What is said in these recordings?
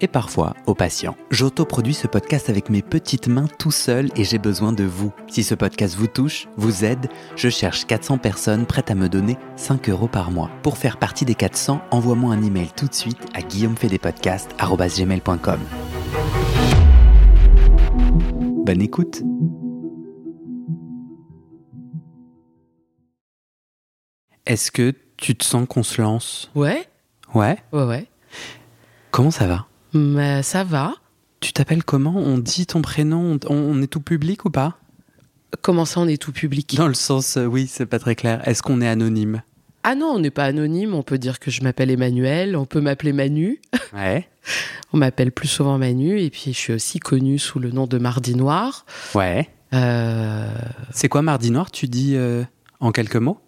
et parfois au patient. J'autoproduis ce podcast avec mes petites mains tout seul et j'ai besoin de vous. Si ce podcast vous touche, vous aide, je cherche 400 personnes prêtes à me donner 5 euros par mois. Pour faire partie des 400, envoie-moi un email tout de suite à guillaumefedepodcast.com. Bonne écoute Est-ce que tu te sens qu'on se lance? Ouais, Ouais? Ouais, ouais. Comment ça va? Mais ça va. Tu t'appelles comment? On dit ton prénom? On, on est tout public ou pas? Comment ça, on est tout public? Dans le sens, euh, oui, c'est pas très clair. Est-ce qu'on est anonyme? Ah non, on n'est pas anonyme. On peut dire que je m'appelle Emmanuel. On peut m'appeler Manu. Ouais. On m'appelle plus souvent Manu. Et puis, je suis aussi connue sous le nom de Mardi Noir. Ouais. Euh, C'est quoi Mardi Noir? Tu dis euh, en quelques mots?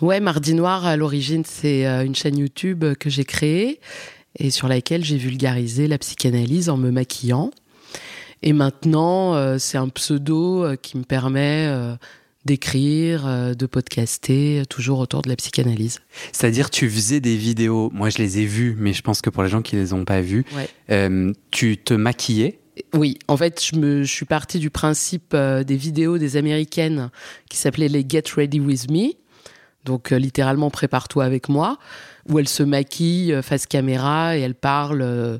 Ouais, Mardi Noir, à l'origine, c'est une chaîne YouTube que j'ai créée et sur laquelle j'ai vulgarisé la psychanalyse en me maquillant. Et maintenant, euh, c'est un pseudo euh, qui me permet euh, d'écrire, euh, de podcaster, toujours autour de la psychanalyse. C'est-à-dire, tu faisais des vidéos. Moi, je les ai vues, mais je pense que pour les gens qui les ont pas vues, Ouais. tu te maquillais? Oui, en fait, je, me, je suis partie du principe des vidéos des Américaines qui s'appelaient les Get Ready With Me. Donc, littéralement, prépare-toi avec moi, où elles se maquillent euh, face caméra et elles parlent euh,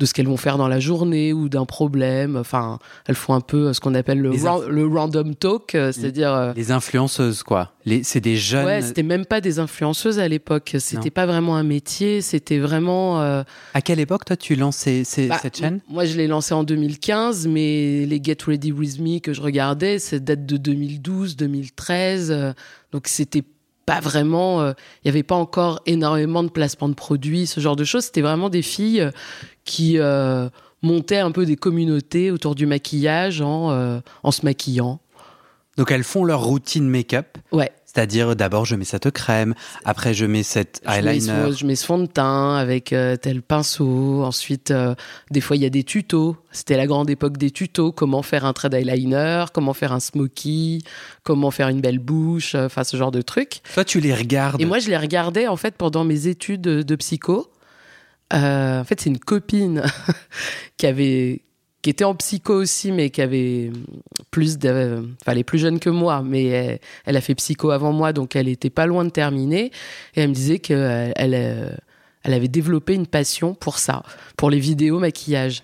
de ce qu'elles vont faire dans la journée ou d'un problème. Enfin, elles font un peu euh, ce qu'on appelle le, random talk, euh, c'est-à-dire. Les influenceuses, quoi. C'est des jeunes. Ouais, c'était même pas des influenceuses à l'époque. C'était pas vraiment un métier. C'était vraiment. euh, à quelle époque, toi, tu lances ces- ces- Bah, cette chaîne? Moi, je l'ai lancé en 2015, mais les Get Ready With Me que je regardais, ça date de 2012, 2013. euh, donc, c'était pas vraiment. euh, Il y avait pas encore énormément de placements de produits, ce genre de choses. C'était vraiment des filles euh, qui euh, montaient un peu des communautés autour du maquillage en, euh, en se maquillant. Donc, elles font leur routine make-up. Ouais. C'est-à-dire, d'abord, je mets cette crème. Après, je mets cette Je mets, eyeliner. ce, je mets ce fond de teint avec euh, tel pinceau. Ensuite, euh, des fois, il y a des tutos. C'était la grande époque des tutos. Comment faire un trait d'eyeliner, comment faire un smoky, comment faire une belle bouche, euh, enfin, ce genre de trucs. Toi, tu les regardes. Et moi, je les regardais, en fait, pendant mes études de, de psycho. Euh, en fait, c'est une copine qui avait qui était en psycho aussi, mais qui avait plus de, enfin, elle est plus jeune que moi, mais elle, elle a fait psycho avant moi, donc elle était pas loin de terminer. Et elle me disait qu'elle elle, euh, elle avait développé une passion pour ça, pour les vidéos maquillage.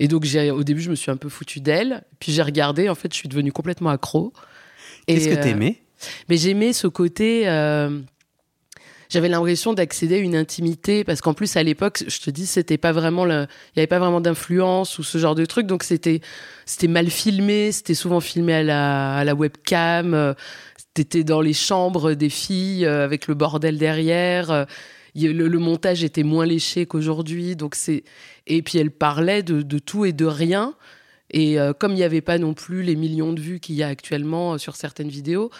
Et donc, j'ai, au début, je me suis un peu foutu d'elle. Puis j'ai regardé, en fait, je suis devenue complètement accro. Qu'est-ce que euh, t'aimais? mais j'aimais ce côté. euh, j'avais l'impression d'accéder à une intimité parce qu'en plus à l'époque, je te dis, c'était pas vraiment, il y avait pas vraiment d'influence ou ce genre de truc, donc c'était, c'était mal filmé, c'était souvent filmé à la, webcam. T'étais dans les chambres des filles euh, avec le bordel derrière. euh, le, montage était moins léché qu'aujourd'hui, donc c'est. Et puis elle parlait de, tout et de rien. Et euh, comme il n'y avait pas non plus les millions de vues qu'il y a actuellement sur certaines vidéos,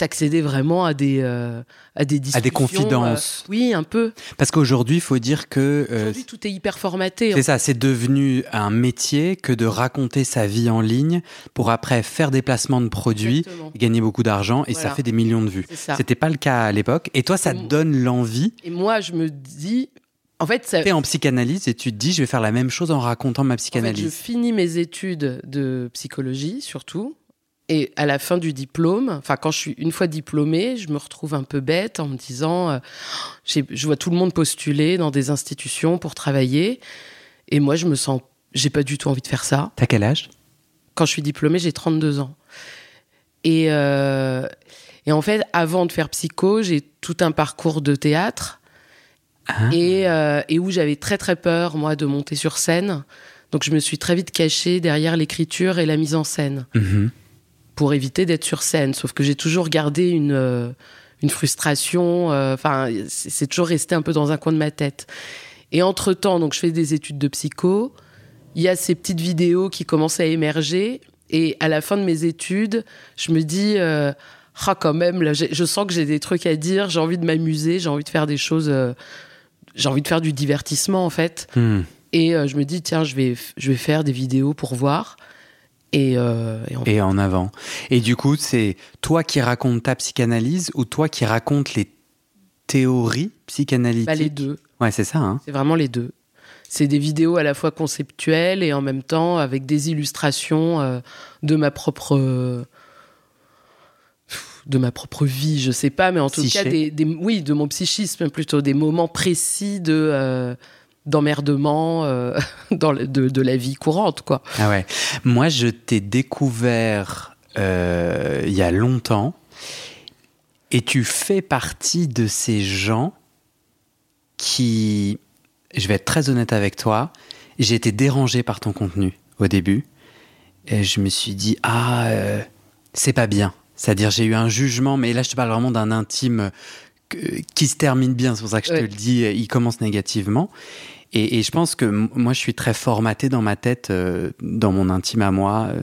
t'accédais vraiment à des euh, à des discussions, À des confidences. euh, oui, un peu. Parce qu'aujourd'hui, il faut dire que euh, Aujourd'hui, tout est hyper formaté. c'est ça, c'est devenu un métier que de raconter sa vie en ligne pour après faire des placements de produits, Exactement. gagner beaucoup d'argent et ça fait des millions de vues. C'était pas le cas à l'époque. Et toi, ça te donne l'envie. Et moi, je me dis, en fait, ça, T'es en psychanalyse et tu te dis, je vais faire la même chose en racontant ma En fait, je psychanalyse. finis mes études de psychologie, surtout. Et à la fin du diplôme, enfin, quand je suis une fois diplômée, je me retrouve un peu bête en me disant, euh, je vois tout le monde postuler dans des institutions pour travailler. Et moi, je me sens, j'ai pas du tout envie de faire ça. T'as quel âge? Quand je suis diplômée, j'ai 32 ans. Et, euh, et en fait, avant de faire psycho, j'ai tout un parcours de théâtre Ah. et, euh, et où j'avais très très peur, moi, de monter sur scène. Donc je me suis très vite cachée derrière l'écriture et la mise en scène Mhm. Pour éviter d'être sur scène. Sauf que j'ai toujours gardé une, euh, une frustration. euh, Enfin, c'est toujours resté un peu dans un coin de ma tête. Et entre temps, donc je fais des études de psycho. Il y a ces petites vidéos qui commencent à émerger. Et à la fin de mes études, je me dis, euh, ah quand même, là, je sens que j'ai des trucs à dire. J'ai envie de m'amuser. J'ai envie de faire des choses. euh, j'ai envie de faire du divertissement en fait. Hmm. Et euh, je me dis, tiens, je vais, je vais faire des vidéos pour voir. Et, euh, et en Et en avant. Et du coup, c'est toi qui racontes ta psychanalyse ou toi qui racontes les théories psychanalytiques bah, les deux. Ouais, c'est ça. Hein C'est vraiment les deux. C'est des vidéos à la fois conceptuelles et en même temps avec des illustrations euh, de ma propre de ma propre vie, je sais pas, mais en tout Psyché. cas des, des- oui de mon psychisme plutôt des moments précis de euh, d'emmerdement euh, de, de la vie courante quoi. Ah ouais. Moi, je t'ai découvert euh, il y a longtemps et tu fais partie de ces gens qui, je vais être très honnête avec toi, j'ai été dérangé par ton contenu au début. Et je me suis dit, ah, euh, c'est pas bien. C'est-à-dire, j'ai eu un jugement, mais là, je te parle vraiment d'un intime qui se termine bien. C'est pour ça que je te le dis, il commence négativement. Et, et je pense que moi, je suis très formaté dans ma tête, euh, dans mon intime à moi. euh,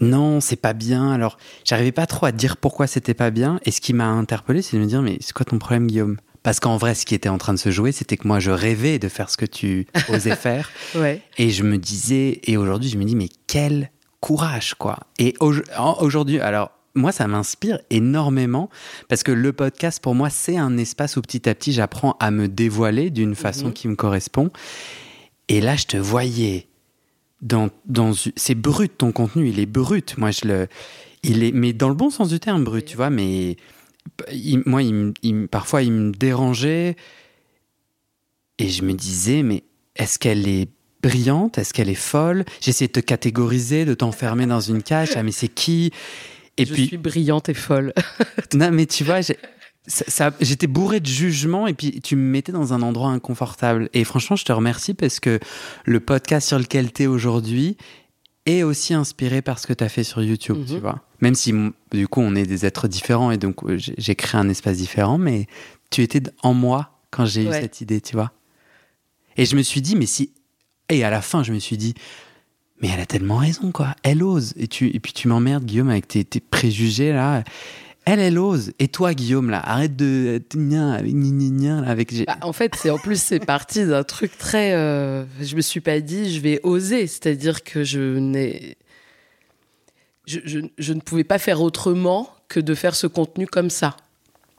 non, c'est pas bien. Alors, j'arrivais pas trop à dire pourquoi c'était pas bien. Et ce qui m'a interpellé, c'est de me dire, mais c'est quoi ton problème, Guillaume? Parce qu'en vrai, ce qui était en train de se jouer, c'était que moi, je rêvais de faire ce que tu osais faire. Ouais. Et je me disais, et aujourd'hui, je me dis, mais quel courage, quoi. Et au- aujourd'hui, alors, moi, ça m'inspire énormément parce que le podcast, pour moi, c'est un espace où petit à petit, j'apprends à me dévoiler d'une façon Mhm. qui me correspond. Et là, je te voyais dans, dans, c'est brut ton contenu, il est brut. Moi, je le, il est, mais dans le bon sens du terme, brut, tu vois. Mais il- moi, il, parfois, il me dérangeait et je me disais, mais est-ce qu'elle est brillante? Est-ce qu'elle est folle? J'essayais de te catégoriser, de t'enfermer dans une cage. Ah, mais c'est qui? Et je puis, suis brillante et folle. non, mais tu vois, j'ai- ça- ça- j'étais bourré de jugement et puis tu me mettais dans un endroit inconfortable. Et franchement, je te remercie parce que le podcast sur lequel tu es aujourd'hui est aussi inspiré par ce que tu as fait sur YouTube, Mhm. tu vois. Même si, du coup, on est des êtres différents et donc euh, j'ai créé un espace différent, mais tu étais en moi quand j'ai eu cette idée, tu vois. Et je me suis dit, mais si. Et à la fin, je me suis dit, mais elle a tellement raison, quoi. Elle ose. Et, tu, et puis tu m'emmerdes, Guillaume, avec tes, tes préjugés, là. Elle, elle ose. Et toi, Guillaume, là, arrête de. Avec Bah, en fait, c'est en plus c'est parti d'un truc très. euh, je me suis pas dit je vais oser, c'est-à-dire que je n'ai, je, je- je ne pouvais pas faire autrement que de faire ce contenu comme ça.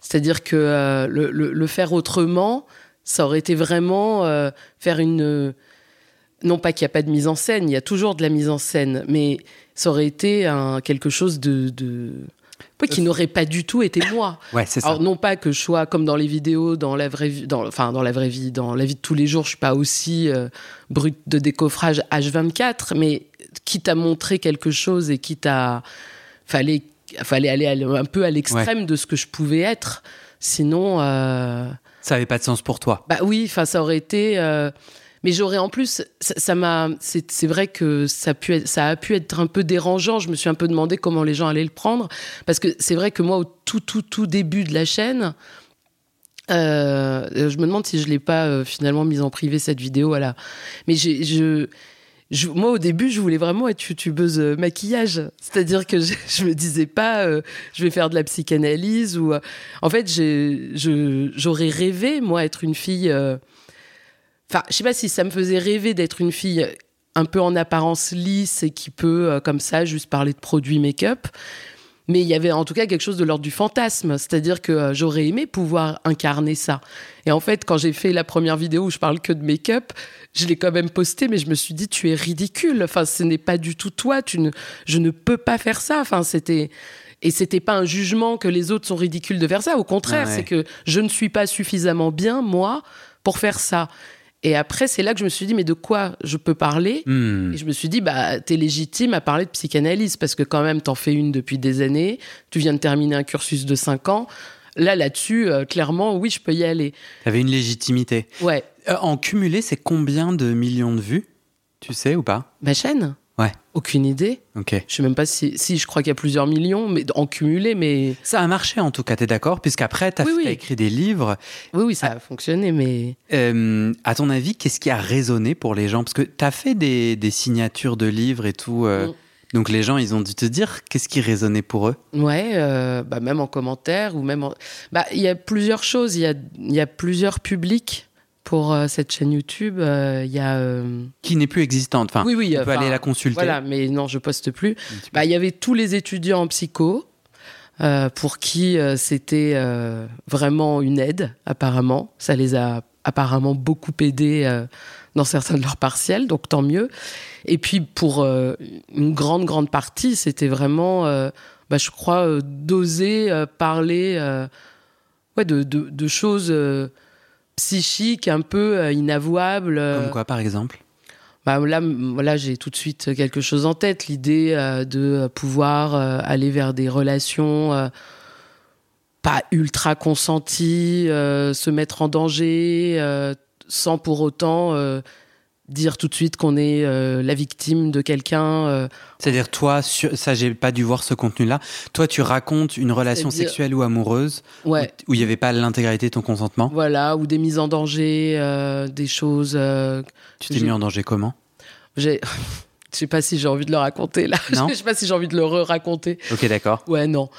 C'est-à-dire que euh, le, le- le faire autrement, ça aurait été vraiment euh, faire une. Non pas qu'il n'y a pas de mise en scène, il y a toujours de la mise en scène, mais ça aurait été un, quelque chose de, de... qui n'aurait pas du tout été moi. Ouais, c'est ça. Alors non pas que je sois comme dans les vidéos, dans la vraie vie, dans, enfin dans la vraie vie, dans la vie de tous les jours, je suis pas aussi euh, brute de décoffrage H24, mais quitte à montrer quelque chose et quitte à fallait fallait aller un peu à l'extrême de ce que je pouvais être, sinon euh, Ça avait pas de sens pour toi. bah oui, enfin ça aurait été. euh, mais j'aurais en plus, ça m'a. C'est vrai que ça a, pu être, un peu dérangeant. Je me suis un peu demandé comment les gens allaient le prendre. Parce que c'est vrai que moi, au tout, tout, tout début de la chaîne, euh, je me demande si je l'ai pas euh, finalement mise en privé cette vidéo. Voilà. Mais moi, au début, je voulais vraiment être youtubeuse euh, maquillage. C'est-à-dire que je, je me disais pas, je vais faire de la psychanalyse ou. en fait, j'aurais rêvé, moi, être une fille. Enfin, je sais pas si ça me faisait rêver d'être une fille un peu en apparence lisse et qui peut, euh, comme ça, juste parler de produits make-up. Mais il y avait en tout cas quelque chose de l'ordre du fantasme. C'est-à-dire que euh, j'aurais aimé pouvoir incarner ça. Et en fait, quand j'ai fait la première vidéo où je parle que de make-up, je l'ai quand même postée, mais je me suis dit, tu es ridicule. Enfin, ce n'est pas du tout toi. Tu ne, je ne peux pas faire ça. Enfin, c'était. Et c'était pas un jugement que les autres sont ridicules de faire ça. Au contraire, Ah ouais. c'est que je ne suis pas suffisamment bien, moi, pour faire ça. Et après, c'est là que je me suis dit, mais de quoi je peux parler? Hmm. et je me suis dit, bah, t'es légitime à parler de psychanalyse parce que quand même, t'en fais une depuis des années. Tu viens de terminer un cursus de 5 ans. Là, là-dessus, euh, clairement, oui, je peux y aller. T'avais une légitimité. Ouais. Euh, en cumulé, c'est combien de millions de vues? Tu sais ou pas? Ma chaîne Ouais. Aucune idée. Ok. Je sais même pas si, si je crois qu'il y a plusieurs millions, mais en cumulé, mais Ça a marché en tout cas, t'es d'accord Puisqu'après, t'as Oui, oui. écrit des livres. oui, oui, ça a fonctionné, mais Euh, à ton avis, qu'est-ce qui a résonné pour les gens? Parce que t'as fait des, des signatures de livres et tout. euh, Mm. Donc les gens, ils ont dû te dire qu'est-ce qui résonnait pour eux? Ouais, euh, bah, même en commentaire ou même, en- bah, il y a plusieurs choses. Il y a, il y a plusieurs publics pour euh, cette chaîne YouTube. Euh, Il y a, euh, Qui n'est plus existante. Enfin, oui, oui, on peut aller la consulter. Voilà, mais non, je poste plus. Bah, il y avait tous les étudiants en psycho. pour qui c'était vraiment une aide, apparemment. Ça les a apparemment beaucoup aidés dans certains de leurs partiels, donc tant mieux. Et puis pour une grande, grande partie, c'était vraiment, bah, je crois, d'oser parler ouais, de, de, de choses psychiques un peu euh, inavouables. euh, Comme quoi, par exemple? Bah là, j'ai tout de suite quelque chose en tête, l'idée euh, de pouvoir euh, aller vers des relations euh, pas ultra consenties, se mettre en danger, sans pour autant dire tout de suite qu'on est euh, la victime de quelqu'un. euh. C'est-à-dire, toi, sur- ça, j'ai pas dû voir ce contenu-là. Toi, tu racontes une relation sexuelle ou amoureuse ouais, où il n'y avait pas l'intégralité de ton consentement. voilà, ou des mises en danger, euh, des choses. Tu t'es mis en danger comment? J'ai, je sais pas si j'ai envie de le raconter là. Je sais pas si j'ai envie de le re-raconter. Ok, d'accord. Ouais, non.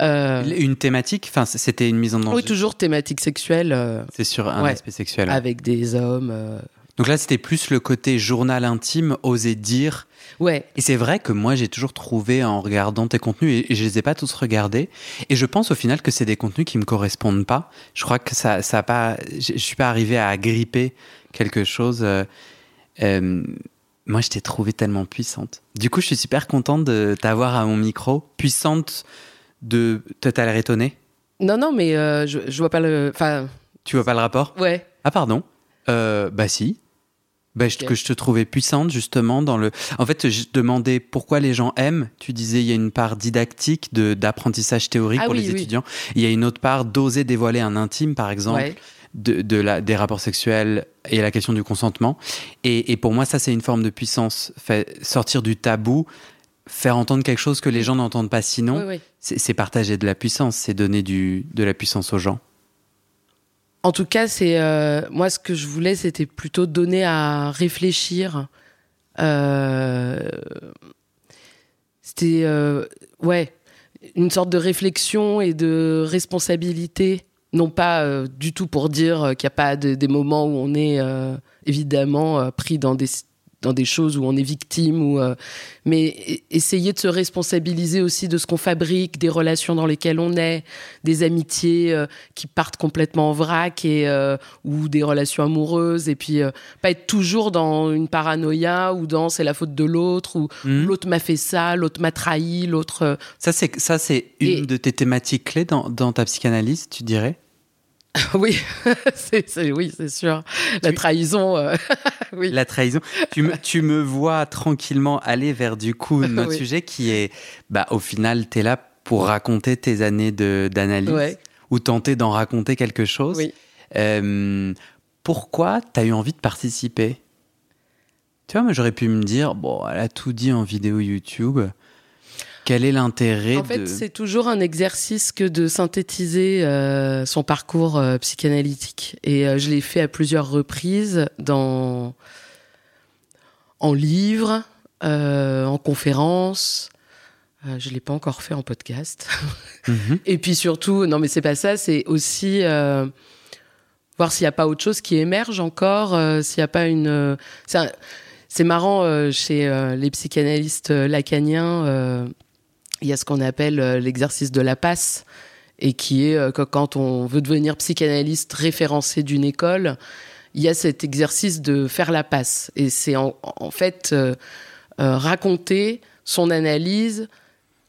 Euh, Une thématique? Enfin, c'était une mise en danger? Oui, toujours thématique sexuelle C'est sur un Ouais. aspect sexuel. avec des hommes. euh. Donc là, c'était plus le côté journal intime, oser dire. Ouais, Et c'est vrai que moi, j'ai toujours trouvé en regardant tes contenus, et, je les ai pas tous regardés, et je pense au final que c'est des contenus qui me correspondent pas. Je crois que ça, ça a pas, je suis pas arrivé à agripper quelque chose. euh, euh, moi, je t'ai trouvé tellement puissante. Du coup, je suis super contente de t'avoir à mon micro. Puissante de. Toi, t'as l'air étonné non, non, mais euh, je, je vois pas le. Enfin, Tu vois pas le rapport? Ouais. Ah pardon. Euh, bah si. Bah, je- que je te trouvais puissante justement dans le. En fait, je demandais pourquoi les gens aiment. Tu disais il y a une part didactique de d'apprentissage théorique Ah pour oui, les oui. étudiants. Il y a une autre part d'oser dévoiler un intime, par exemple, ouais. de, de la des rapports sexuels et la question du consentement. Et, et pour moi, ça c'est une forme de puissance. Fait sortir du tabou, faire entendre quelque chose que les gens n'entendent pas sinon. C'est partager de la puissance, c'est donner du de la puissance aux gens. En tout cas, c'est euh, moi ce que je voulais, c'était plutôt donner à réfléchir. Euh, c'était euh, ouais une sorte de réflexion et de responsabilité, non pas du tout pour dire qu'il n'y a pas de- des moments où on est évidemment pris dans des dans des choses où on est victime ou euh, mais essayer de se responsabiliser aussi de ce qu'on fabrique, des relations dans lesquelles on est, des amitiés euh, qui partent complètement en vrac et euh, ou des relations amoureuses et puis pas être toujours dans une paranoïa ou dans c'est la faute de l'autre ou Mhm. l'autre m'a fait ça, l'autre m'a trahi, l'autre Ça, c'est ça, c'est une Et- de tes thématiques clés dans, dans ta psychanalyse, tu dirais? oui, c'est c'est- oui, c'est sûr. La Tu- trahison euh, oui. La trahison. tu, me, tu me vois tranquillement aller vers du coup notre Oui. sujet qui est, bah, au final, tu es là pour raconter tes années de- d'analyse Ouais. ou tenter d'en raconter quelque chose. Oui. Euh, pourquoi tu as eu envie de participer? Tu vois, moi j'aurais pu me dire, bon, elle a tout dit en vidéo YouTube. Quel est l'intérêt En fait, c'est toujours un exercice que de synthétiser euh, son parcours euh, psychanalytique. Et euh, je l'ai fait à plusieurs reprises dans en livre, en conférence. Je l'ai pas encore fait en podcast. Mhm. Et puis surtout, non mais c'est pas ça, c'est aussi voir s'il n'y a pas autre chose qui émerge encore, s'il n'y a pas une. c'est marrant euh, chez euh, les psychanalystes lacaniens, euh, il y a ce qu'on appelle euh, l'exercice de la passe et qui est euh, que quand on veut devenir psychanalyste référencé d'une école, il y a cet exercice de faire la passe et c'est en, fait euh, raconter son analyse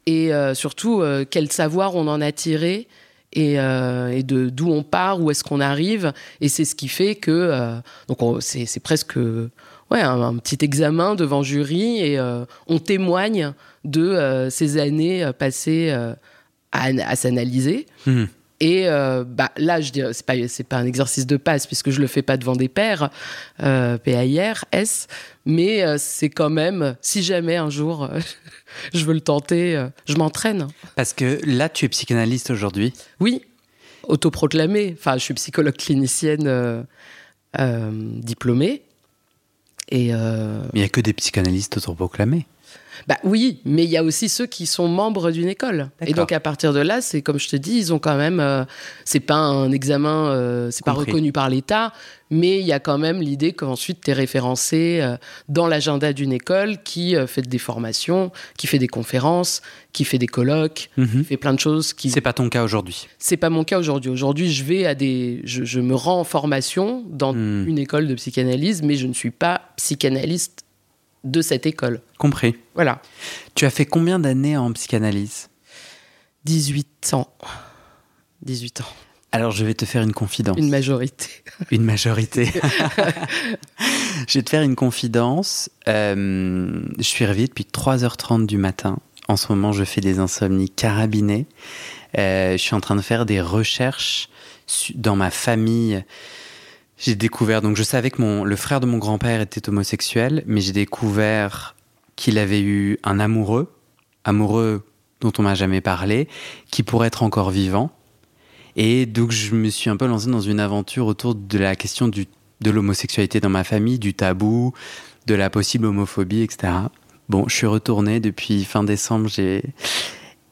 et surtout quel savoir on en a tiré et, de d'où on part, où est-ce qu'on arrive. Et c'est ce qui fait que donc on- c'est c'est presque ouais un, un petit examen devant jury et euh, on témoigne de euh, ces années euh, passées euh, à, à s'analyser. Mhm. Et bah, là, je dirais, c'est pas, c'est pas un exercice de passe puisque je le fais pas devant des pairs, euh, PAIR, S, mais c'est quand même, si jamais un jour je veux le tenter, je m'entraîne. Parce que là, tu es psychanalyste aujourd'hui. Oui, autoproclamée. Enfin, je suis psychologue clinicienne diplômée. Et euh, Mais il n'y a que des psychanalystes autoproclamés. Bah oui, mais il y a aussi ceux qui sont membres d'une école. Et donc à partir de là, c'est comme je te dis, ils ont quand même, euh, c'est pas un examen, euh, c'est pas reconnu par l'État, mais il y a quand même l'idée qu'ensuite tu es référencé euh, dans l'agenda d'une école qui euh, fait des formations, qui fait des conférences, qui fait des colloques, qui fait plein de choses. Qui C'est pas ton cas aujourd'hui. c'est pas mon cas aujourd'hui. Aujourd'hui, je vais à des, je, je me rends en formation dans Hmm. une école de psychanalyse, mais je ne suis pas psychanalyste de cette école. Compris. Voilà. Tu as fait combien d'années en psychanalyse? 18 ans. 18 ans. Alors, je vais te faire une confidence. Une majorité. Une majorité. je vais te faire une confidence. Euh, je suis réveillé depuis 3h30 du matin. En ce moment, je fais des insomnies carabinées. Euh, je suis en train de faire des recherches dans ma famille. J'ai découvert, donc je savais que mon, le frère de mon grand-père était homosexuel, mais j'ai découvert qu'il avait eu un amoureux, amoureux dont on m'a jamais parlé, qui pourrait être encore vivant. Et donc, je me suis un peu lancé dans une aventure autour de la question du, de l'homosexualité dans ma famille, du tabou, de la possible homophobie, etc. Bon, je suis retourné depuis fin décembre. J'ai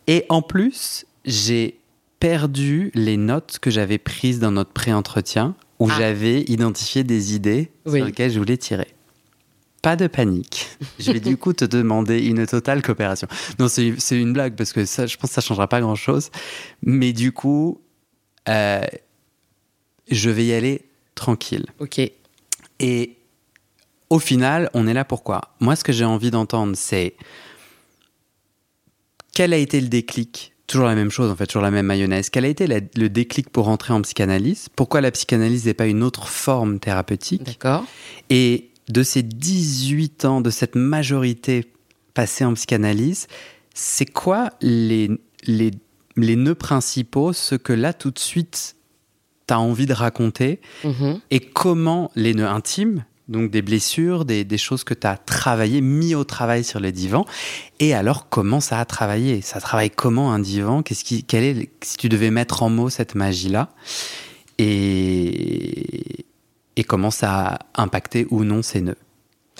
et en plus, j'ai perdu les notes que j'avais prises dans notre pré-entretien où Ah. j'avais identifié des idées Oui. sur lesquelles je voulais tirer. Pas de panique. Je vais du coup te demander une totale coopération. Non, c'est une blague parce que ça, je pense que ça changera pas grand-chose. Mais du coup, euh, je vais y aller tranquille. Ok. Et au final, on est là pourquoi? Moi, ce que j'ai envie d'entendre, c'est quel a été le déclic Toujours la même chose, en fait, toujours la même mayonnaise. Quel a été la- le déclic pour entrer en psychanalyse? Pourquoi la psychanalyse n'est pas une autre forme thérapeutique? D'accord. Et de ces 18 ans, de cette majorité passée en psychanalyse, c'est quoi les, les, les nœuds principaux, ce que là, tout de suite, tu as envie de raconter? Mhm. et comment les nœuds intimes, donc des blessures, des, des choses que tu as travaillées, mis au travail sur le divan, et alors comment ça a travaillé? Ça travaille comment un divan? Qu'est-ce qui, quel est, Si tu devais mettre en mots cette magie-là, et, et comment ça a impacté ou non ces nœuds?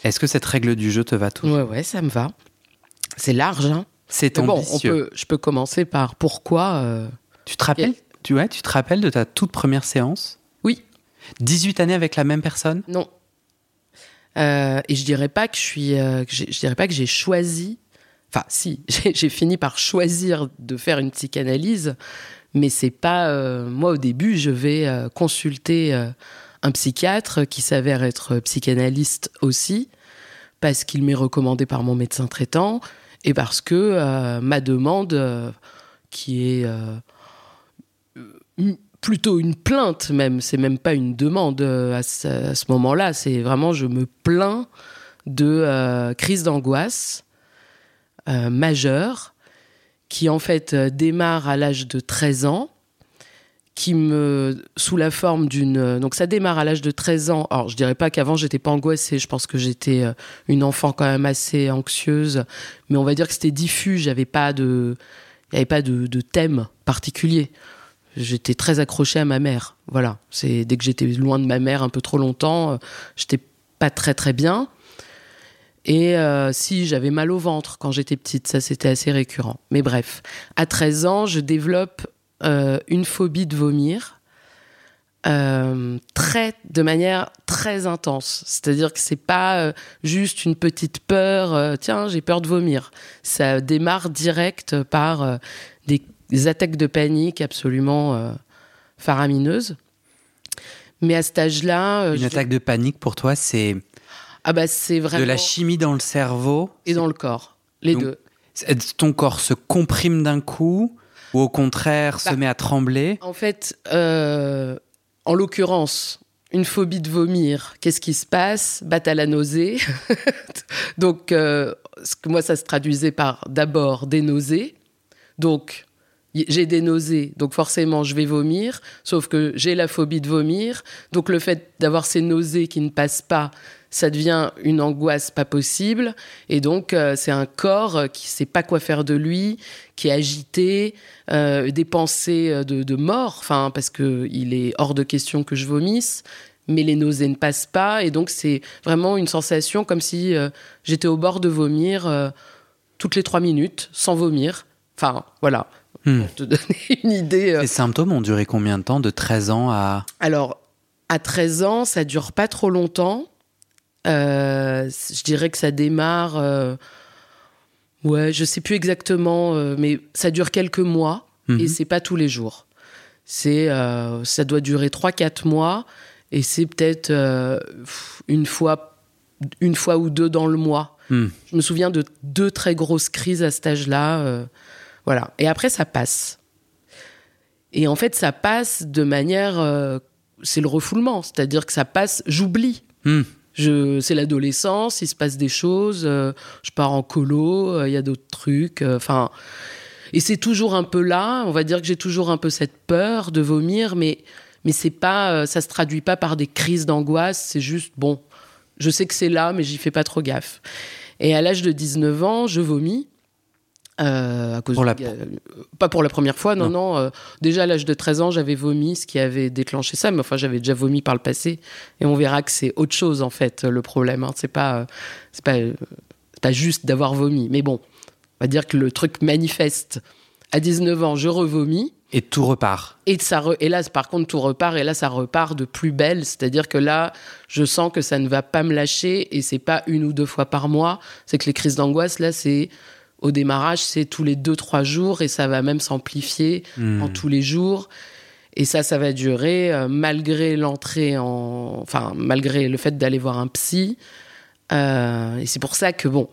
Est-ce que cette règle du jeu te va tout Ouais, ouais, ça me va. C'est large, hein. C'est Mais bon, on ambitieux. peut, je peux commencer par pourquoi. euh, Tu te rappelles tu, ouais, tu te rappelles de ta toute première séance? Oui. 18 années avec la même personne? Non. Euh, et je dirais pas que je suis, euh, je dirais pas que j'ai choisi. Enfin, si, j'ai fini par choisir de faire une psychanalyse, mais c'est pas. euh, moi, au début, je vais consulter un psychiatre qui s'avère être psychanalyste aussi, parce qu'il m'est recommandé par mon médecin traitant et parce que ma demande, qui est plutôt une plainte même, c'est même pas une demande euh, à ce, moment-là, c'est vraiment je me plains de euh, crise d'angoisse euh, majeure qui en fait euh, démarre à l'âge de 13 ans qui me sous la forme d'une donc ça démarre à l'âge de 13 ans. Alors je dirais pas qu'avant j'étais pas angoissée, je pense que j'étais une enfant quand même assez anxieuse, mais on va dire que c'était diffus, j'avais pas de il n'y avait pas de thème particulier. J'étais très accrochée à ma mère. Voilà. C'est dès que j'étais loin de ma mère un peu trop longtemps, euh, j'étais pas très très bien. Et euh, si j'avais mal au ventre quand j'étais petite, ça c'était assez récurrent. Mais bref, à 13 ans, je développe euh, une phobie de vomir. très de manière très intense c'est-à-dire que c'est pas juste une petite peur tiens j'ai peur de vomir ça démarre direct par des, des attaques de panique absolument euh, faramineuses mais à cet âge-là euh, Une attaque de panique pour toi, c'est ah bah c'est vraiment de la chimie dans le cerveau et dans le corps les Donc, deux C'est- Ton corps se comprime d'un coup ou au contraire se Bah. met à trembler? En fait, euh, en l'occurrence, une phobie de vomir, qu'est-ce qui se passe? Bah, t'as la nausée. Donc, euh, moi, ça se traduisait par d'abord des nausées. Donc, j'ai des nausées, donc forcément je vais vomir, sauf que j'ai la phobie de vomir, donc le fait d'avoir ces nausées qui ne passent pas, ça devient une angoisse pas possible, et donc euh, c'est un corps qui sait pas quoi faire de lui, qui est agité, euh, des pensées de, de mort, enfin parce que il est hors de question que je vomisse, mais les nausées ne passent pas, et donc c'est vraiment une sensation comme si euh, j'étais au bord de vomir euh, toutes les trois minutes, sans vomir. Enfin, voilà. Hmm. Pour te donner une idée. euh. Ces symptômes ont duré combien de temps De 13 ans à. Alors, à 13 ans, ça dure pas trop longtemps. Euh, je dirais que ça démarre. euh, ouais, je sais plus exactement, euh, mais ça dure quelques mois Mhm. et c'est pas tous les jours. C'est, ça doit durer 3-4 mois et c'est peut-être une fois, une fois ou deux dans le mois. Hmm. Je me souviens de deux très grosses crises à cet âge-là. Voilà. Et après, ça passe. Et en fait, ça passe de manière. euh, c'est le refoulement. C'est-à-dire que ça passe, j'oublie. Hmm. Je, c'est l'adolescence, il se passe des choses, euh, je pars en colo, euh, il y a d'autres trucs. Enfin. et c'est toujours un peu là. On va dire que j'ai toujours un peu cette peur de vomir, mais, mais c'est pas, ça se traduit pas par des crises d'angoisse. C'est juste, bon, je sais que c'est là, mais j'y fais pas trop gaffe. Et à l'âge de 19 ans, je vomis. Euh, à cause Pour la du- euh, pas pour la première fois, non, non. euh, déjà à l'âge de 13 ans, j'avais vomi, ce qui avait déclenché ça, mais enfin, j'avais déjà vomi par le passé. Et on verra que c'est autre chose, en fait, le problème. hein. C'est pas, c'est pas, pas juste d'avoir vomi. Mais bon, on va dire que le truc manifeste. À 19 ans, je revomis. Et tout repart. Et, ça re- et là, par contre, tout repart. Et là, ça repart de plus belle. C'est-à-dire que là, je sens que ça ne va pas me lâcher. Et c'est pas une ou deux fois par mois. C'est que les crises d'angoisse, là, c'est au démarrage, c'est tous les deux, trois jours. Et ça va même s'amplifier Hmm. en tous les jours. Et ça, ça va durer euh, malgré l'entrée en. Enfin, malgré le fait d'aller voir un psy. Euh, et c'est pour ça que, bon.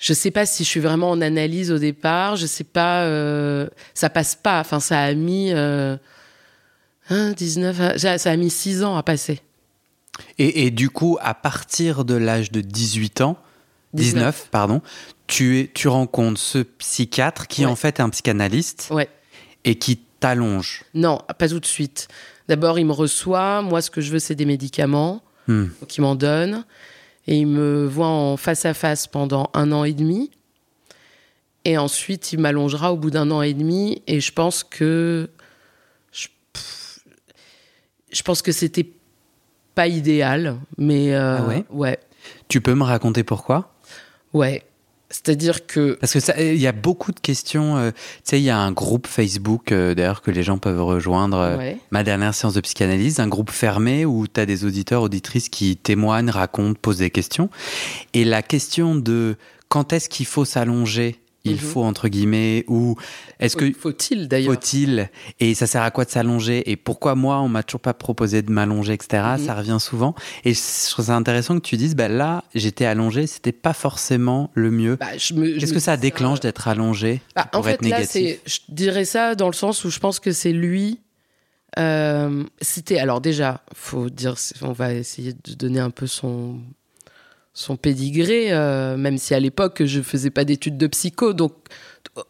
Je sais pas si je suis vraiment en analyse au départ. Je sais pas. euh, ça passe pas. Enfin, ça a mis. euh, hein, 19. euh, ça ça a mis 6 ans à passer. Et, et du coup, à partir de l'âge de 18 ans, 19, pardon, tu, es, tu rencontres ce psychiatre qui Ouais. en fait est un psychanalyste Ouais. et qui t'allonge. Non, pas tout de suite. D'abord, il me reçoit. Moi, ce que je veux, c'est des médicaments. Hmm. Donc, il m'en donne. Et il me voit en face à face pendant un an et demi. Et ensuite, il m'allongera au bout d'un an et demi. Et je pense que. Je, pff, je pense que c'était pas idéal. Mais. euh, Ah ouais? Ouais. Tu peux me raconter pourquoi? Ouais. C'est-à-dire que. Parce que ça- il y a beaucoup de questions. euh, tu sais, il y a un groupe Facebook, euh, d'ailleurs, que les gens peuvent rejoindre. euh, Ouais. Ma dernière séance de psychanalyse, un groupe fermé où tu as des auditeurs, auditrices qui témoignent, racontent, posent des questions. Et la question de quand est-ce qu'il faut s'allonger, il faut entre guillemets, ou est-ce que Faut-il d'ailleurs faut-il et ça sert à quoi de s'allonger et pourquoi moi on m'a toujours pas proposé de m'allonger etc Mhm. ça revient souvent et je trouve ça intéressant que tu dises bah là j'étais allongé c'était pas forcément le mieux Bah, je me- je qu'est-ce que ça déclenche d'être allongé Bah, qui en fait, être négatif c'est, je dirais ça dans le sens où je pense que c'est lui. Euh, c'était alors déjà, faut dire, on va essayer de donner un peu son son pédigré, euh, même si à l'époque je faisais pas d'études de psycho, donc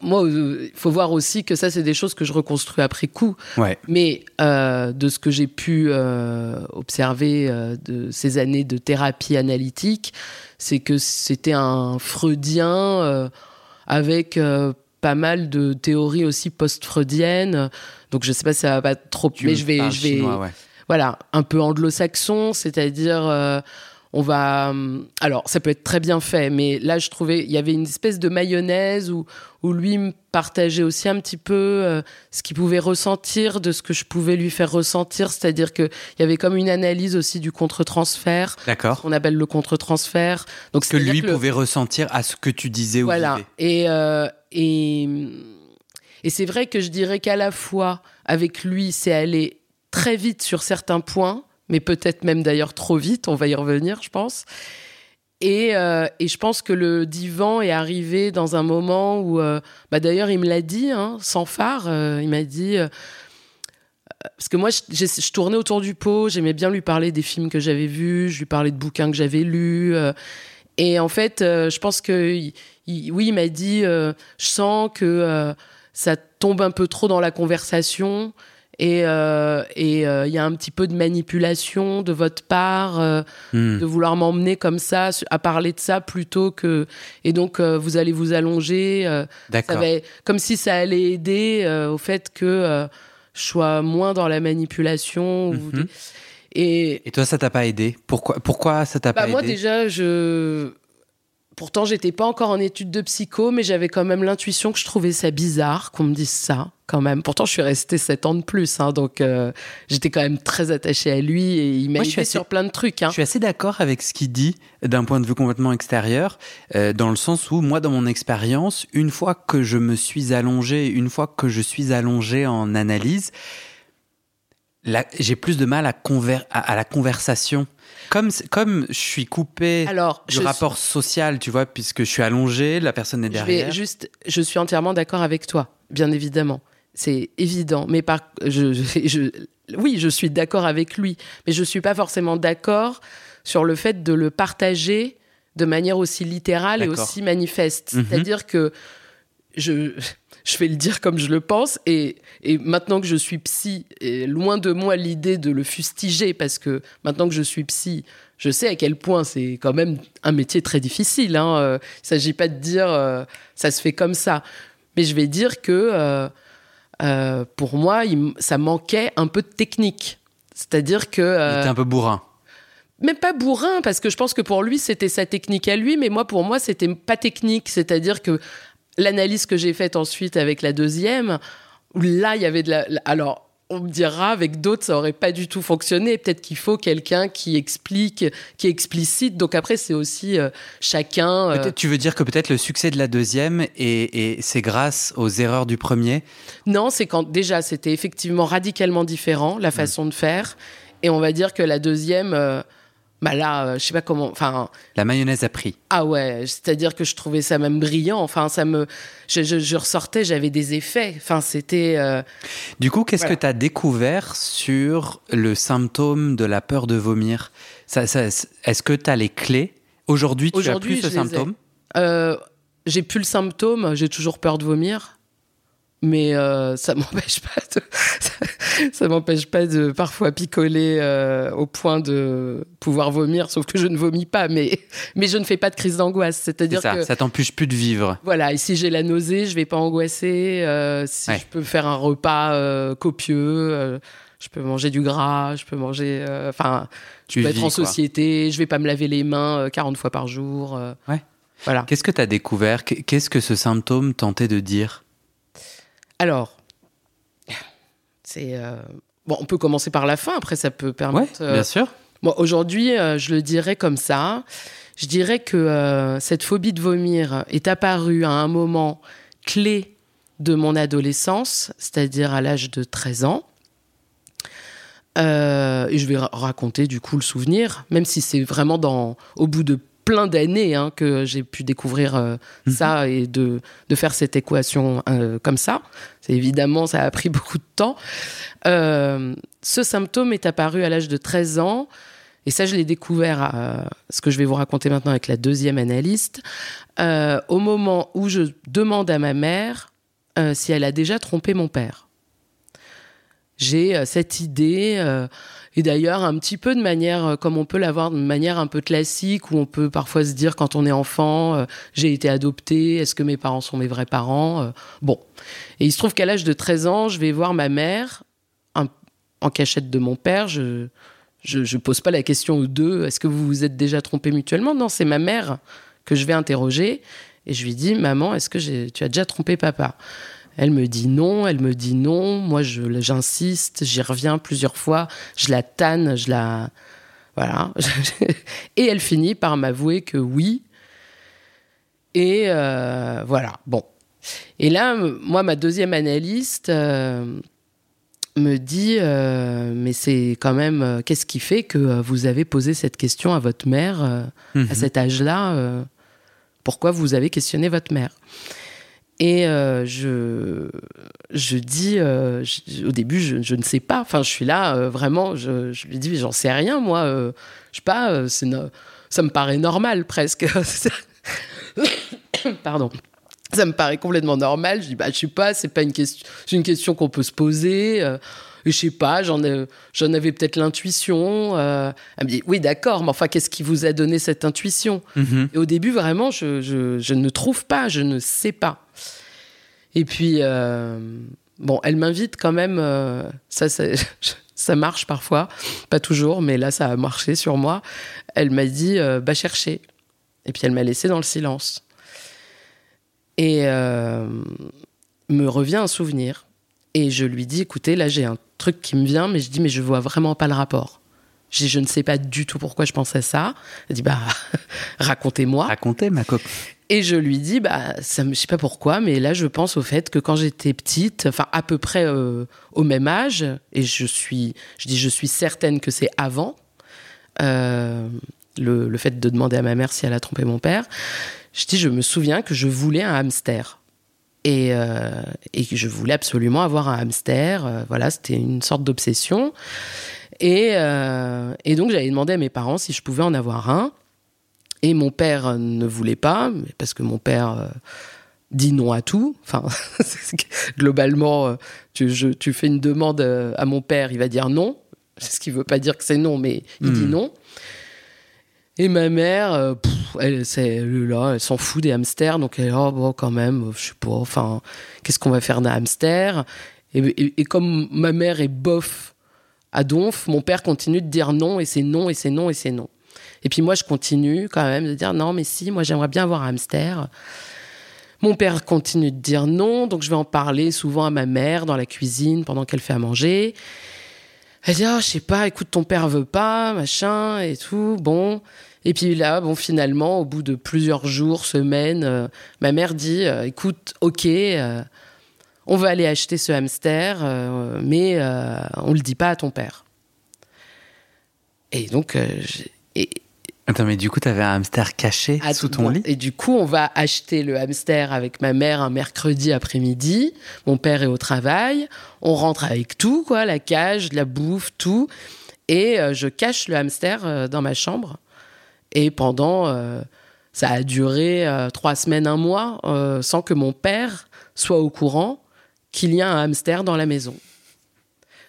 moi, euh, il faut voir aussi que ça, c'est des choses que je reconstruis après coup. ouais Mais euh, de ce que j'ai pu euh, observer euh, de ces années de thérapie analytique, c'est que c'était un freudien avec pas mal de théories aussi post-freudiennes. Donc je sais pas si ça va pas trop, Tu mais je vais, je vais, chinois, ouais. voilà, un peu anglo-saxon, c'est-à-dire on va, hum, alors ça peut être très bien fait, mais là je trouvais il y avait une espèce de mayonnaise où où lui me partageait aussi un petit peu euh, ce qu'il pouvait ressentir de ce que je pouvais lui faire ressentir, c'est-à-dire que il y avait comme une analyse aussi du contre-transfert, ce d'accord qu'on appelle le contre-transfert. Donc que c'est-à-dire lui le- pouvait ressentir à ce que tu disais ou voilà. vivais. Et, euh, et, et c'est vrai que je dirais qu'à la fois, avec lui, c'est aller très vite sur certains points, mais peut-être même d'ailleurs trop vite, on va y revenir, je pense. Et, euh, je pense que le divan est arrivé dans un moment où, euh, bah d'ailleurs, il me l'a dit, hein, sans phare, euh, il m'a dit. parce que moi, je, tournais autour du pot, j'aimais bien lui parler des films que j'avais vus, je lui parlais de bouquins que j'avais lus. et en fait, je pense que, oui, il m'a dit, je sens que ça, tombe un peu trop dans la conversation et euh, et euh, il y a un petit peu de manipulation de votre part euh, Hmm. de vouloir m'emmener comme ça à parler de ça plutôt que et donc euh, vous allez vous allonger euh, ça D'accord. va, comme si ça allait aider euh, au fait que euh, je sois moins dans la manipulation ou Mhm. des- et Et toi, ça t'a pas aidé? Pourquoi Pourquoi ça t'a bah, pas moi aidé? déjà je pourtant j'étais pas encore en études de psycho mais j'avais quand même l'intuition que je trouvais ça bizarre qu'on me dise ça quand même pourtant je suis restée sept ans de plus hein, donc euh, j'étais quand même très attachée à lui et il m'a assez- sur plein de trucs hein. Je suis assez d'accord avec ce qu'il dit d'un point de vue complètement extérieur, euh, dans le sens où moi, dans mon expérience, une fois que je me suis allongé, une fois que je suis allongé en analyse, j'ai plus de mal à, conver- à, à la conversation. Comme, comme je suis coupé alors du je rapport social, tu vois, puisque je suis allongé, la personne est Je derrière. vais juste, je suis entièrement d'accord avec toi, bien évidemment. C'est évident. Mais par, je, je- je- oui, je suis d'accord avec lui, mais je suis pas forcément d'accord sur le fait de le partager de manière aussi littérale et aussi manifeste. Mhm. C'est-à-dire que je, je vais le dire comme je le pense, et, et maintenant que je suis psy, et loin de moi l'idée de le fustiger, parce que maintenant que je suis psy, je sais à quel point c'est quand même un métier très difficile. Hein. Euh, Il s'agit pas de dire euh, ça se fait comme ça, mais je vais dire que euh, euh, pour moi, il ça manquait un peu de technique. C'est-à-dire que Il était un peu bourrin. même pas bourrin parce que je pense que pour lui c'était sa technique à lui mais moi pour moi c'était pas technique c'est-à-dire que l'analyse que j'ai faite ensuite avec la deuxième où là il y avait de la alors on me dira avec d'autres ça aurait pas du tout fonctionné. Peut-être qu'il faut quelqu'un qui explique qui explicite. Donc après c'est aussi euh, chacun euh, tu veux dire que peut-être le succès de la deuxième, et, et c'est grâce aux erreurs du premier? Non c'est quand déjà c'était effectivement radicalement différent la façon de faire. Et on va dire que la deuxième euh, bah là euh, je sais pas comment enfin La mayonnaise a pris. Ah ouais, c'est-à-dire que je trouvais ça même brillant. Enfin, ça me, je, je- je ressortais, j'avais des effets. Enfin, c'était. euh, Du coup, qu'est-ce Voilà. que tu as découvert sur le symptôme de la peur de vomir? Ça, ça- Est-ce que tu as les clés? Aujourd'hui, tu as Aujourd'hui, plus ce symptôme? Euh, j'ai plus le symptôme, j'ai toujours peur de vomir, mais euh, ça m'empêche pas de, ça, ça m'empêche pas de parfois picoler euh, au point de pouvoir vomir. Sauf que je ne vomis pas, mais mais je ne fais pas de crise d'angoisse. C'est C'est-à-dire ça, que ça t'empêche plus de vivre. Voilà, et si j'ai la nausée, je vais pas angoisser. euh, si Ouais. je peux faire un repas copieux, je peux manger du gras, je peux manger. Enfin, je peux être en quoi. société, je vais pas me laver les mains euh, 40 fois par jour. Ouais. Voilà. Qu'est-ce que tu as découvert? Qu'est- Qu'est-ce que ce symptôme tentait de dire? Alors, c'est. euh, Bon, on peut commencer par la fin, après ça peut permettre. euh, bien sûr. Bon, aujourd'hui, euh, je le dirais comme ça. Je dirais que euh, cette phobie de vomir est apparue à un moment clé de mon adolescence, c'est-à-dire à l'âge de 13 ans. Euh, et je vais ra- raconter du coup le souvenir, même si c'est vraiment dans, au bout de plein d'années hein, que j'ai pu découvrir euh, ça et de, de faire cette équation euh, comme ça. C'est évidemment, ça a pris beaucoup de temps. Euh, ce symptôme est apparu à l'âge de 13 ans. Et ça, je l'ai découvert, à, ce que je vais vous raconter maintenant avec la deuxième analyste, au moment où je demande à ma mère si elle a déjà trompé mon père. J'ai cette idée, et d'ailleurs un petit peu de manière, euh, comme on peut l'avoir de manière un peu classique, où on peut parfois se dire quand on est enfant, euh, j'ai été adopté, est-ce que mes parents sont mes vrais parents Euh, Bon. Et il se trouve qu'à l'âge de 13 ans, je vais voir ma mère, en cachette de mon père, je, je, pose pas la question aux deux, est-ce que vous vous êtes déjà trompés mutuellement? Non, c'est ma mère que je vais interroger. Et je lui dis, maman, est-ce que tu as déjà trompé papa? Elle me dit non, elle me dit non. Moi, je- j'insiste, j'y reviens plusieurs fois, je la tanne, je la. Voilà. Et elle finit par m'avouer que oui. Et euh, voilà, bon. Et là, moi, ma deuxième analyste euh, me dit, euh, mais c'est quand même, qu'est-ce qui fait que vous avez posé cette question à votre mère à cet âge-là Pourquoi vous avez questionné votre mère? Et euh, je, je dis, euh, au début, je, je ne sais pas. Enfin, je suis là, euh, vraiment, je, je lui dis, j'en sais rien, moi. je sais pas, ça me paraît normal presque. Pardon. Ça me paraît complètement normal. Je dis, bah, je sais pas, c'est pas une question, c'est une question qu'on peut se poser. Je sais pas, j'en, j'en avais peut-être l'intuition. Euh. elle me dit, oui, d'accord, mais enfin, qu'est-ce qui vous a donné cette intuition? Mhm. Et au début, vraiment, je, je, je ne trouve pas, je ne sais pas. Et puis, euh, bon, elle m'invite quand même, euh, ça, ça, ça marche parfois, pas toujours, mais là, ça a marché sur moi. Elle m'a dit, bah, chercher. Et puis, elle m'a laissé dans le silence. Et me revient un souvenir. Et je lui dis, écoutez, là, j'ai un truc qui me vient, mais je dis, mais je vois vraiment pas le rapport. Je dis, je ne sais pas du tout pourquoi je pensais ça. Elle dit, bah, racontez-moi. Racontez, ma copine. Et je lui dis, bah, ça je sais pas pourquoi, mais là, je pense au fait que quand j'étais petite, enfin, à peu près euh, au même âge, et je suis, je dis, je suis certaine que c'est avant, euh, le, le fait de demander à ma mère si elle a trompé mon père, je dis, je me souviens que je voulais un hamster. Et, euh, et je voulais absolument avoir un hamster. euh, voilà, c'était une sorte d'obsession. Et, euh, et donc, j'avais demandé à mes parents si je pouvais en avoir un. Et mon père euh, ne voulait pas, parce que mon père dit non à tout. Enfin, globalement, tu, je- tu fais une demande à mon père, il va dire non. Ce qui veut pas dire que c'est non, mais il Hmm. dit non. Et ma mère, euh, elle, s'en fout des hamsters, donc elle est oh, bon, quand même, je sais pas, enfin, qu'est-ce qu'on va faire d'un hamster? Et, et- comme ma mère est bof à donf, mon père continue de dire non, et c'est non, et c'est non, et c'est non. Et puis moi, je continue quand même de dire non, mais si, moi j'aimerais bien avoir un hamster. Mon père continue de dire non, donc je vais en parler souvent à ma mère dans la cuisine pendant qu'elle fait à manger. Elle dit, ah, je sais pas, écoute, ton père veut pas, machin, et tout, bon. Et puis là, bon, finalement, au bout de plusieurs jours, semaines, euh, ma mère dit, euh, écoute, ok, euh, on va aller acheter ce hamster, mais on le dit pas à ton père. Et donc, et, Attends, mais du coup, t'avais un hamster caché ah, sous ton bon, lit? Et du coup, on va acheter le hamster avec ma mère un mercredi après-midi. Mon père est au travail. On rentre avec tout, quoi, la cage, la bouffe, tout. Et je cache le hamster dans ma chambre. Et pendant, euh, ça a duré euh, trois semaines, un mois, euh, sans que mon père soit au courant qu'il y a un hamster dans la maison.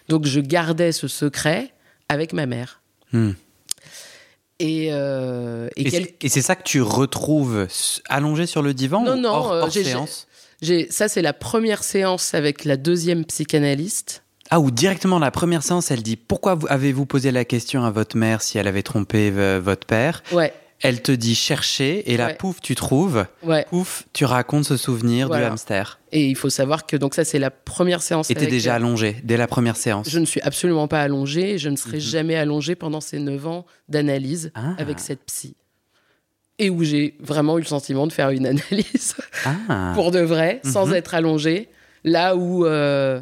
Donc je gardais ce secret avec ma mère. Hmm. Et, euh, et Et quel- c'est- ça que tu retrouves allongé sur le divan Non, ou non, hors, hors séance? ça, c'est la première séance avec la deuxième psychanalyste. Ah, ou directement la première séance, elle dit Pourquoi vous- avez-vous posé la question à votre mère si elle avait trompé votre père? Ouais, Elle te dit chercher, et là, Ouais. pouf, tu trouves, ouais. pouf, tu racontes ce souvenir Voilà. du hamster. Et il faut savoir que donc ça, c'est la première séance. Et t'es déjà allongé dès la première séance. Je ne suis absolument pas allongée. et Je ne serai Mhm. jamais allongée pendant ces neuf ans d'analyse Ah. avec cette psy. Et où j'ai vraiment eu le sentiment de faire une analyse Ah. pour de vrai, sans Mhm. être allongée. Là où. euh,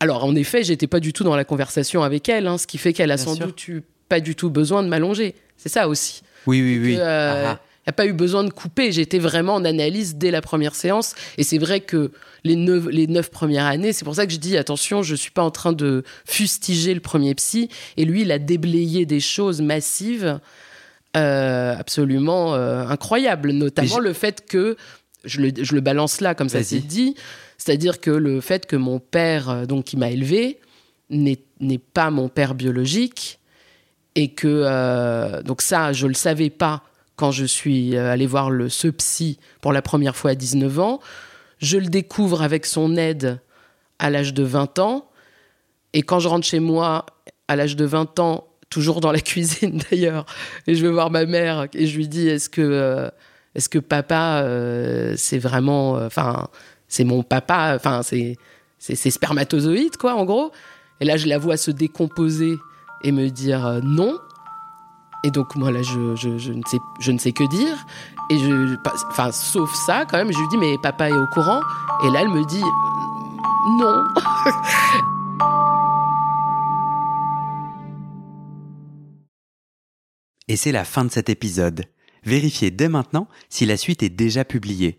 Alors, en effet, j'étais pas du tout dans la conversation avec elle, hein, ce qui fait qu'elle a Bien sans sûr. doute eu pas du tout besoin de m'allonger. C'est ça aussi. Oui, oui, oui. Il n'y Ah, ah. a pas eu besoin de couper. J'étais vraiment en analyse dès la première séance. Et c'est vrai que les neuf, les neuf premières années, c'est pour ça que je dis attention, je suis pas en train de fustiger le premier psy. Et lui, il a déblayé des choses massives, euh, absolument euh, incroyables, notamment le fait que je le, je le balance là, comme ça c'est dit, c'est-à-dire que le fait que mon père, euh, donc qui m'a élevé, n'est pas mon père biologique et que euh, donc ça je le savais pas quand je suis euh, allée voir ce psy pour la première fois à 19 ans. Je le découvre avec son aide à l'âge de 20 ans. Et quand je rentre chez moi à l'âge de 20 ans toujours dans la cuisine d'ailleurs et je vais voir ma mère et je lui dis est-ce que est-ce que papa c'est vraiment c'est mon papa enfin c'est c'est spermatozoïde quoi en gros et là, je la vois se décomposer et me dire euh, non. Et donc, moi, là, je, je, je ne, sais, je ne sais que dire. Et je, enfin, sauf ça, quand même, je lui dis, mais papa est au courant. Et là, elle me dit, euh, non. Et c'est la fin de cet épisode. Vérifiez dès maintenant si la suite est déjà publiée.